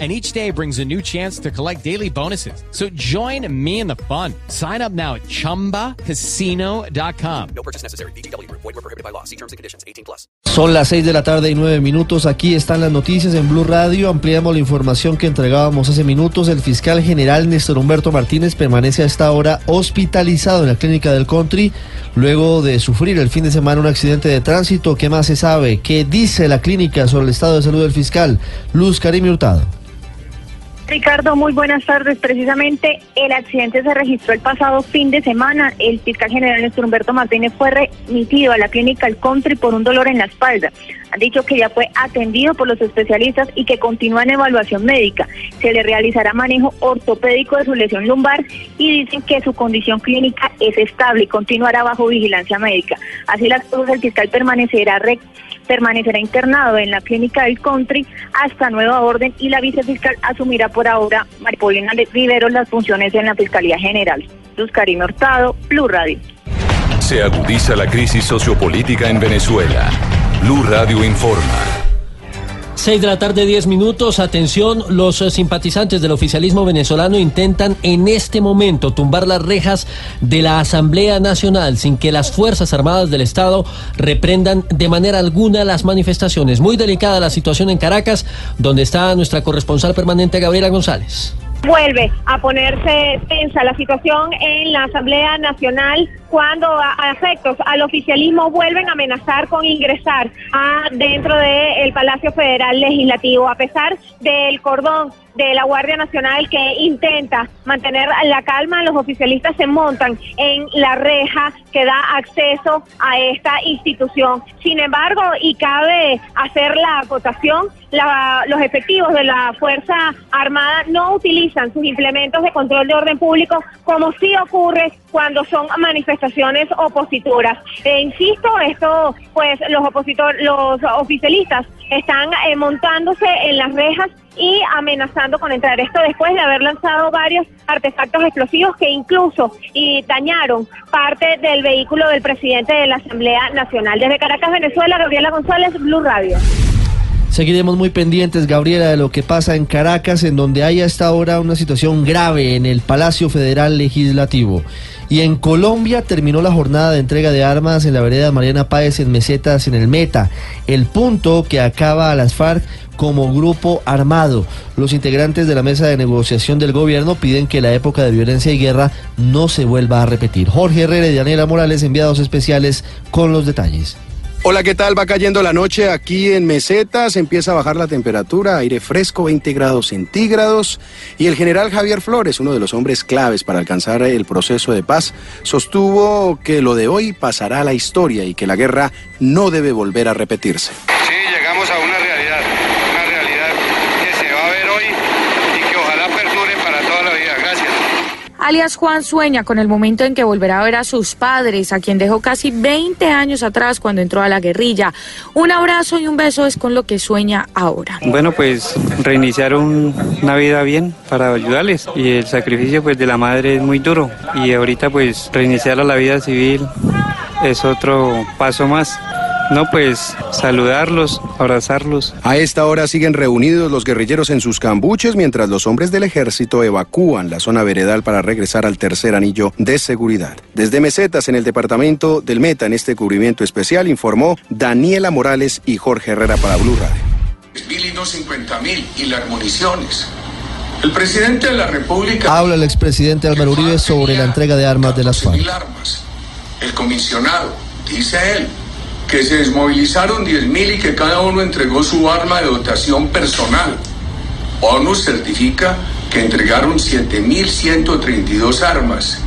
and each day brings a new chance to collect daily bonuses. So join me in the fun. Sign up now at ChumbaCasino.com. No purchase necessary. BGW. Void were prohibited by law. See terms and conditions. 18 plus. Son las 6 de la tarde y 9 minutos. Aquí están las noticias en Blue Radio. Ampliamos la información que entregábamos hace minutos. El fiscal general Néstor Humberto Martínez permanece a esta hora hospitalizado en la clínica del country luego de sufrir el fin de semana un accidente de tránsito. ¿Qué más se sabe? ¿Qué dice la clínica sobre el estado de salud del fiscal? Luz Karim Hurtado. Ricardo, muy buenas tardes. Precisamente el accidente se registró el pasado fin de semana. El fiscal general Néstor Humberto Martínez fue remitido a la clínica El Country por un dolor en la espalda. Han dicho que ya fue atendido por los especialistas y que continúa en evaluación médica. Se le realizará manejo ortopédico de su lesión lumbar y dicen que su condición clínica es estable y continuará bajo vigilancia médica. Así las cosas, el fiscal permanecerá permanecerá internado en la clínica del country hasta nueva orden y la vicefiscal asumirá por ahora, Maripolina Rivero, las funciones en la Fiscalía General. Luz Karim Hurtado, Blue Radio. Se agudiza la crisis sociopolítica en Venezuela. Blue Radio informa. 6 de la tarde, 10 minutos. Atención, los eh, simpatizantes del oficialismo venezolano intentan en este momento tumbar las rejas de la Asamblea Nacional sin que las Fuerzas Armadas del Estado reprendan de manera alguna las manifestaciones. Muy delicada la situación en Caracas, donde está nuestra corresponsal permanente Gabriela González vuelve a ponerse tensa la situación en la Asamblea Nacional cuando a, efectos al oficialismo vuelven a amenazar con ingresar a dentro del Palacio Federal Legislativo a pesar del cordón de la Guardia Nacional que intenta mantener la calma, los oficialistas se montan en la reja que da acceso a esta institución. Sin embargo, y cabe hacer la acotación, los efectivos de la Fuerza Armada no utilizan sus implementos de control de orden público como sí ocurre cuando son manifestaciones opositoras. E insisto, esto, pues los opositores, los oficialistas están eh, montándose en las rejas y amenazando con entrar. Esto después de haber lanzado varios artefactos explosivos que incluso y dañaron parte del vehículo del presidente de la Asamblea Nacional. Desde Caracas, Venezuela, Gabriela González, Blue Radio. Seguiremos muy pendientes, Gabriela, de lo que pasa en Caracas, en donde hay hasta ahora una situación grave en el Palacio Federal Legislativo. Y en Colombia terminó la jornada de entrega de armas en la vereda Mariana Páez en Mesetas, en el Meta, el punto que acaba a las FARC como grupo armado. Los integrantes de la mesa de negociación del gobierno piden que la época de violencia y guerra no se vuelva a repetir. Jorge Herrera y Daniela Morales, enviados especiales, con los detalles. Hola, ¿qué tal? Va cayendo la noche aquí en Mesetas, empieza a bajar la temperatura, aire fresco, 20 grados centígrados, y el general Javier Flores, uno de los hombres claves para alcanzar el proceso de paz, sostuvo que lo de hoy pasará a la historia y que la guerra no debe volver a repetirse. Sí, llegamos a una alias Juan sueña con el momento en que volverá a ver a sus padres, a quien dejó casi 20 años atrás cuando entró a la guerrilla. Un abrazo y un beso es con lo que sueña ahora. Bueno, pues reiniciar una vida bien para ayudarles y el sacrificio pues de la madre es muy duro y ahorita pues reiniciar a la vida civil es otro paso más. No, pues saludarlos, abrazarlos. A esta hora siguen reunidos los guerrilleros en sus cambuches mientras los hombres del ejército evacúan la zona veredal para regresar al tercer anillo de seguridad. Desde Mesetas, en el departamento del Meta, en este cubrimiento especial, informó Daniela Morales y Jorge Herrera para Blue Radio. Mil y no cincuenta mil y las municiones. El presidente de la República. Habla el expresidente Álvaro Uribe sobre la entrega de armas de las FARC. El comisionado, dice él, que se desmovilizaron 10.000 y que cada uno entregó su arma de dotación personal. ONU certifica que entregaron 7.132 armas.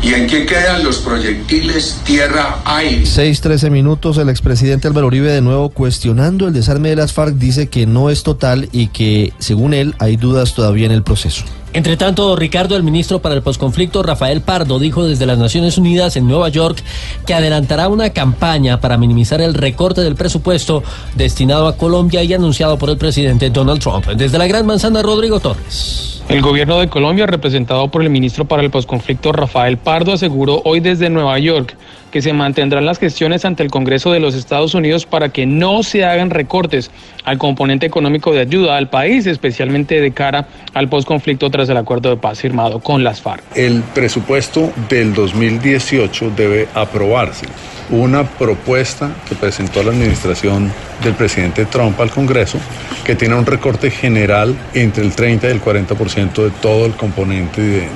¿Y en qué quedan los proyectiles tierra-aire? 6-13 minutos, el expresidente Álvaro Uribe de nuevo cuestionando el desarme de las FARC dice que no es total y que, según él, hay dudas todavía en el proceso. Entre tanto, Ricardo, el ministro para el posconflicto, Rafael Pardo, dijo desde las Naciones Unidas en Nueva York que adelantará una campaña para minimizar el recorte del presupuesto destinado a Colombia y anunciado por el presidente Donald Trump. Desde la Gran Manzana, Rodrigo Torres. El gobierno de Colombia, representado por el ministro para el posconflicto Rafael Pardo, aseguró hoy desde Nueva York que se mantendrán las gestiones ante el Congreso de los Estados Unidos para que no se hagan recortes al componente económico de ayuda al país, especialmente de cara al posconflicto tras el acuerdo de paz firmado con las FARC. El presupuesto del 2018 debe aprobarse. Una propuesta que presentó la administración del presidente Trump al Congreso que tiene un recorte general entre el 30 y el 40% de todo el componente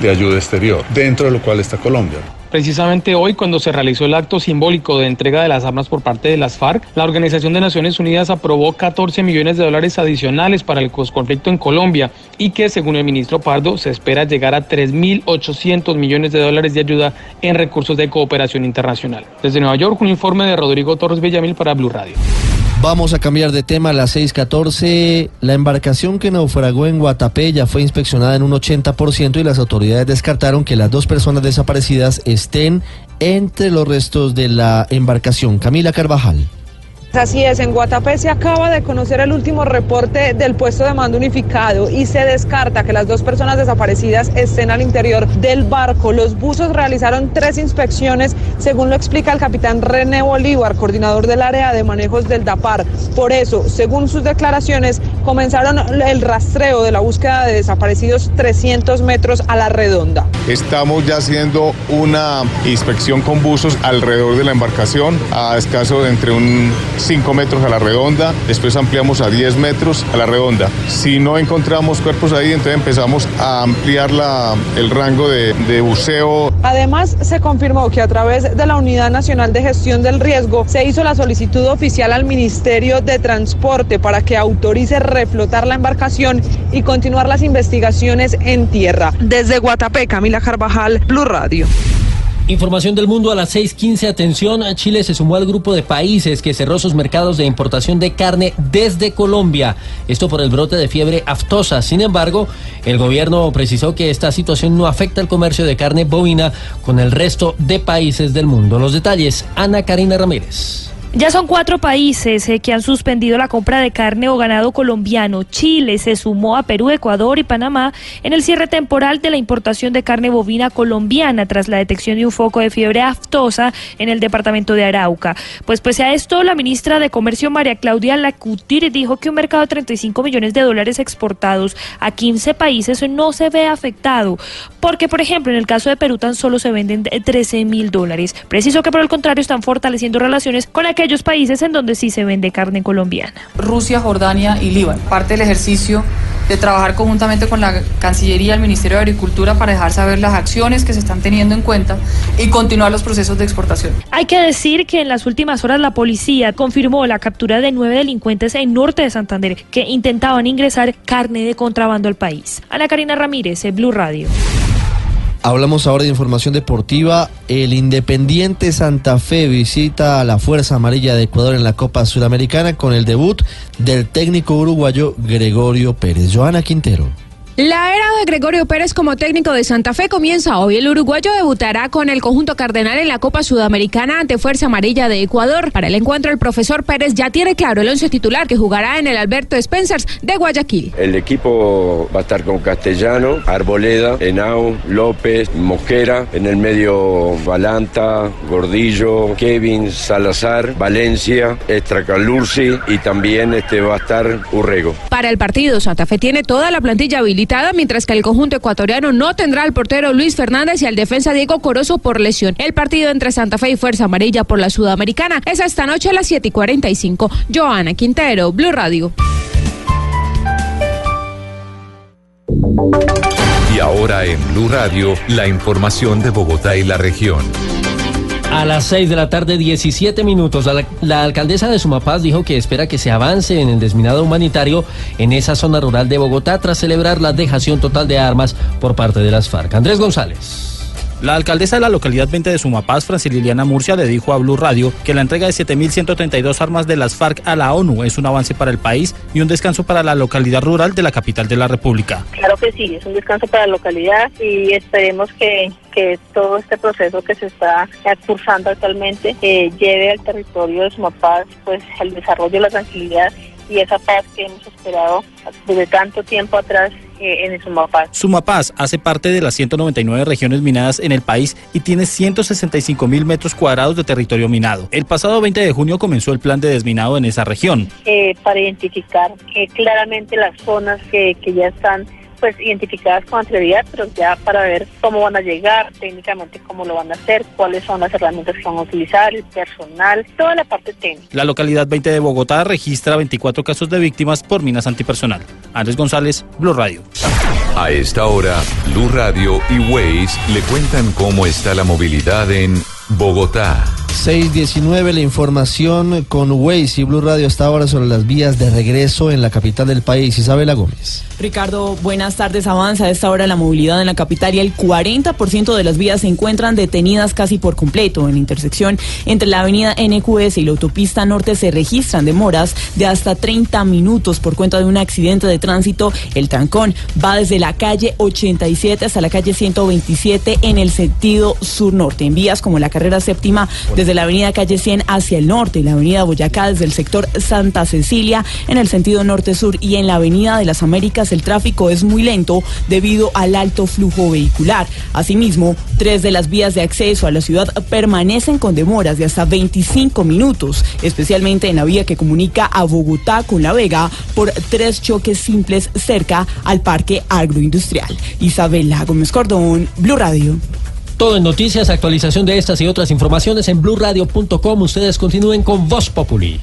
de, ayuda exterior, dentro de lo cual está Colombia. Precisamente hoy, cuando se realizó el acto simbólico de entrega de las armas por parte de las FARC, la Organización de Naciones Unidas aprobó 14 millones de dólares adicionales para el conflicto en Colombia y que, según el ministro Pardo, se espera llegar a 3.800 millones de dólares de ayuda en recursos de cooperación internacional. Desde Nueva York, un informe de Rodrigo Torres Villamil para Blue Radio. Vamos a cambiar de tema a las 6:14. La embarcación que naufragó en Guatapé ya fue inspeccionada en un 80% y las autoridades descartaron que las dos personas desaparecidas estén entre los restos de la embarcación. Camila Carvajal. Así es, en Guatapé se acaba de conocer el último reporte del puesto de mando unificado y se descarta que las dos personas desaparecidas estén al interior del barco. Los buzos realizaron tres inspecciones, según lo explica el capitán René Bolívar, coordinador del área de manejos del DAPAR. Por eso, según sus declaraciones, comenzaron el rastreo de la búsqueda de desaparecidos 300 metros a la redonda. Estamos ya haciendo una inspección con buzos alrededor de la embarcación, a escaso de entre un 5 metros a la redonda, después ampliamos a 10 metros a la redonda. Si no encontramos cuerpos ahí, entonces empezamos a ampliar la, el rango de, de buceo. Además, se confirmó que a través de la Unidad Nacional de Gestión del Riesgo se hizo la solicitud oficial al Ministerio de Transporte para que autorice reflotar la embarcación y continuar las investigaciones en tierra. Desde Guatapé, Camila Carvajal, Blue Radio. Información del mundo a las 6:15. Atención, Chile se sumó al grupo de países que cerró sus mercados de importación de carne desde Colombia. Esto por el brote de fiebre aftosa. Sin embargo, el gobierno precisó que esta situación no afecta el comercio de carne bovina con el resto de países del mundo. Los detalles, Ana Karina Ramírez. Ya son cuatro países eh, que han suspendido la compra de carne o ganado colombiano. Chile se sumó a Perú, Ecuador y Panamá en el cierre temporal de la importación de carne bovina colombiana tras la detección de un foco de fiebre aftosa en el departamento de Arauca. Pues pese a esto, la ministra de Comercio María Claudia Lacutir dijo que un mercado de 35 millones de dólares exportados a 15 países no se ve afectado, porque por ejemplo en el caso de Perú tan solo se venden 13 mil dólares. Preciso que por el contrario están fortaleciendo relaciones con aquellos países en donde sí se vende carne colombiana. Rusia, Jordania y Líbano. Parte del ejercicio de trabajar conjuntamente con la Cancillería, el Ministerio de Agricultura para dejar saber las acciones que se están teniendo en cuenta y continuar los procesos de exportación. Hay que decir que en las últimas horas la policía confirmó la captura de nueve delincuentes en norte de Santander que intentaban ingresar carne de contrabando al país. Ana Karina Ramírez, Blue Radio. Hablamos ahora de información deportiva. El Independiente Santa Fe visita a la Fuerza Amarilla de Ecuador en la Copa Sudamericana con el debut del técnico uruguayo Gregorio Pérez. Joana Quintero. La era de Gregorio Pérez como técnico de Santa Fe comienza hoy. El uruguayo debutará con el conjunto cardenal en la Copa Sudamericana ante Fuerza Amarilla de Ecuador. Para el encuentro, el profesor Pérez ya tiene claro el once titular que jugará en el Alberto Spencers de Guayaquil. El equipo va a estar con Castellano, Arboleda, Henao, López, Mosquera, en el medio Balanta, Gordillo, Kevin, Salazar, Valencia, Estracalursi y también este va a estar Urrego. Para el partido, Santa Fe tiene toda la plantilla habilitada mientras que el conjunto ecuatoriano no tendrá al portero Luis Fernández y al defensa Diego Corozo por lesión. El partido entre Santa Fe y Fuerza Amarilla por la Sudamericana es esta noche a las 7 y 45. Joana Quintero, Blue Radio. Y ahora en Blue Radio, la información de Bogotá y la región. A las 6 de la tarde, 17 minutos, la, la, alcaldesa de Sumapaz dijo que espera que se avance en el desminado humanitario en esa zona rural de Bogotá tras celebrar la dejación total de armas por parte de las FARC. Andrés González. La alcaldesa de la localidad 20 de Sumapaz, Francililiana Murcia, le dijo a Blue Radio que la entrega de 7.132 armas de las FARC a la ONU es un avance para el país y un descanso para la localidad rural de la capital de la República. Claro que sí, es un descanso para la localidad y esperemos que, que todo este proceso que se está cursando actualmente eh, lleve al territorio de Sumapaz pues el desarrollo, la tranquilidad y esa paz que hemos esperado desde tanto tiempo atrás en Sumapaz. Sumapaz hace parte de las 199 regiones minadas en el país y tiene 165 mil metros cuadrados de territorio minado. El pasado 20 de junio comenzó el plan de desminado en esa región. Eh, para identificar eh, claramente las zonas que, que ya están pues identificadas con anterioridad, pero ya para ver cómo van a llegar, técnicamente cómo lo van a hacer, cuáles son las herramientas que van a utilizar, el personal, toda la parte técnica. La localidad 20 de Bogotá registra 24 casos de víctimas por minas antipersonal. Andrés González, Blue Radio. A esta hora, Blue Radio y Waze le cuentan cómo está la movilidad en Bogotá. 619, la información con Waze y Blue Radio hasta ahora sobre las vías de regreso en la capital del país. Isabela Gómez. Ricardo, buenas tardes. Avanza a esta hora la movilidad en la capital y el 40% de las vías se encuentran detenidas casi por completo. En la intersección entre la avenida NQS y la autopista norte se registran demoras de hasta 30 minutos por cuenta de un accidente de tránsito. El trancón va desde la calle 87 hasta la calle 127 en el sentido sur-norte. En vías como la carrera séptima desde la avenida calle 100 hacia el norte y la avenida Boyacá desde el sector Santa Cecilia en el sentido norte-sur y en la avenida de las Américas el tráfico es muy lento debido al alto flujo vehicular. Asimismo, tres de las vías de acceso a la ciudad permanecen con demoras de hasta 25 minutos, especialmente en la vía que comunica a Bogotá con La Vega por tres choques simples cerca al parque agroindustrial. Isabela Gómez Cordón, Blue Radio. Todo en noticias, actualización de estas y otras informaciones en blurradio.com. Ustedes continúen con Voz Populi.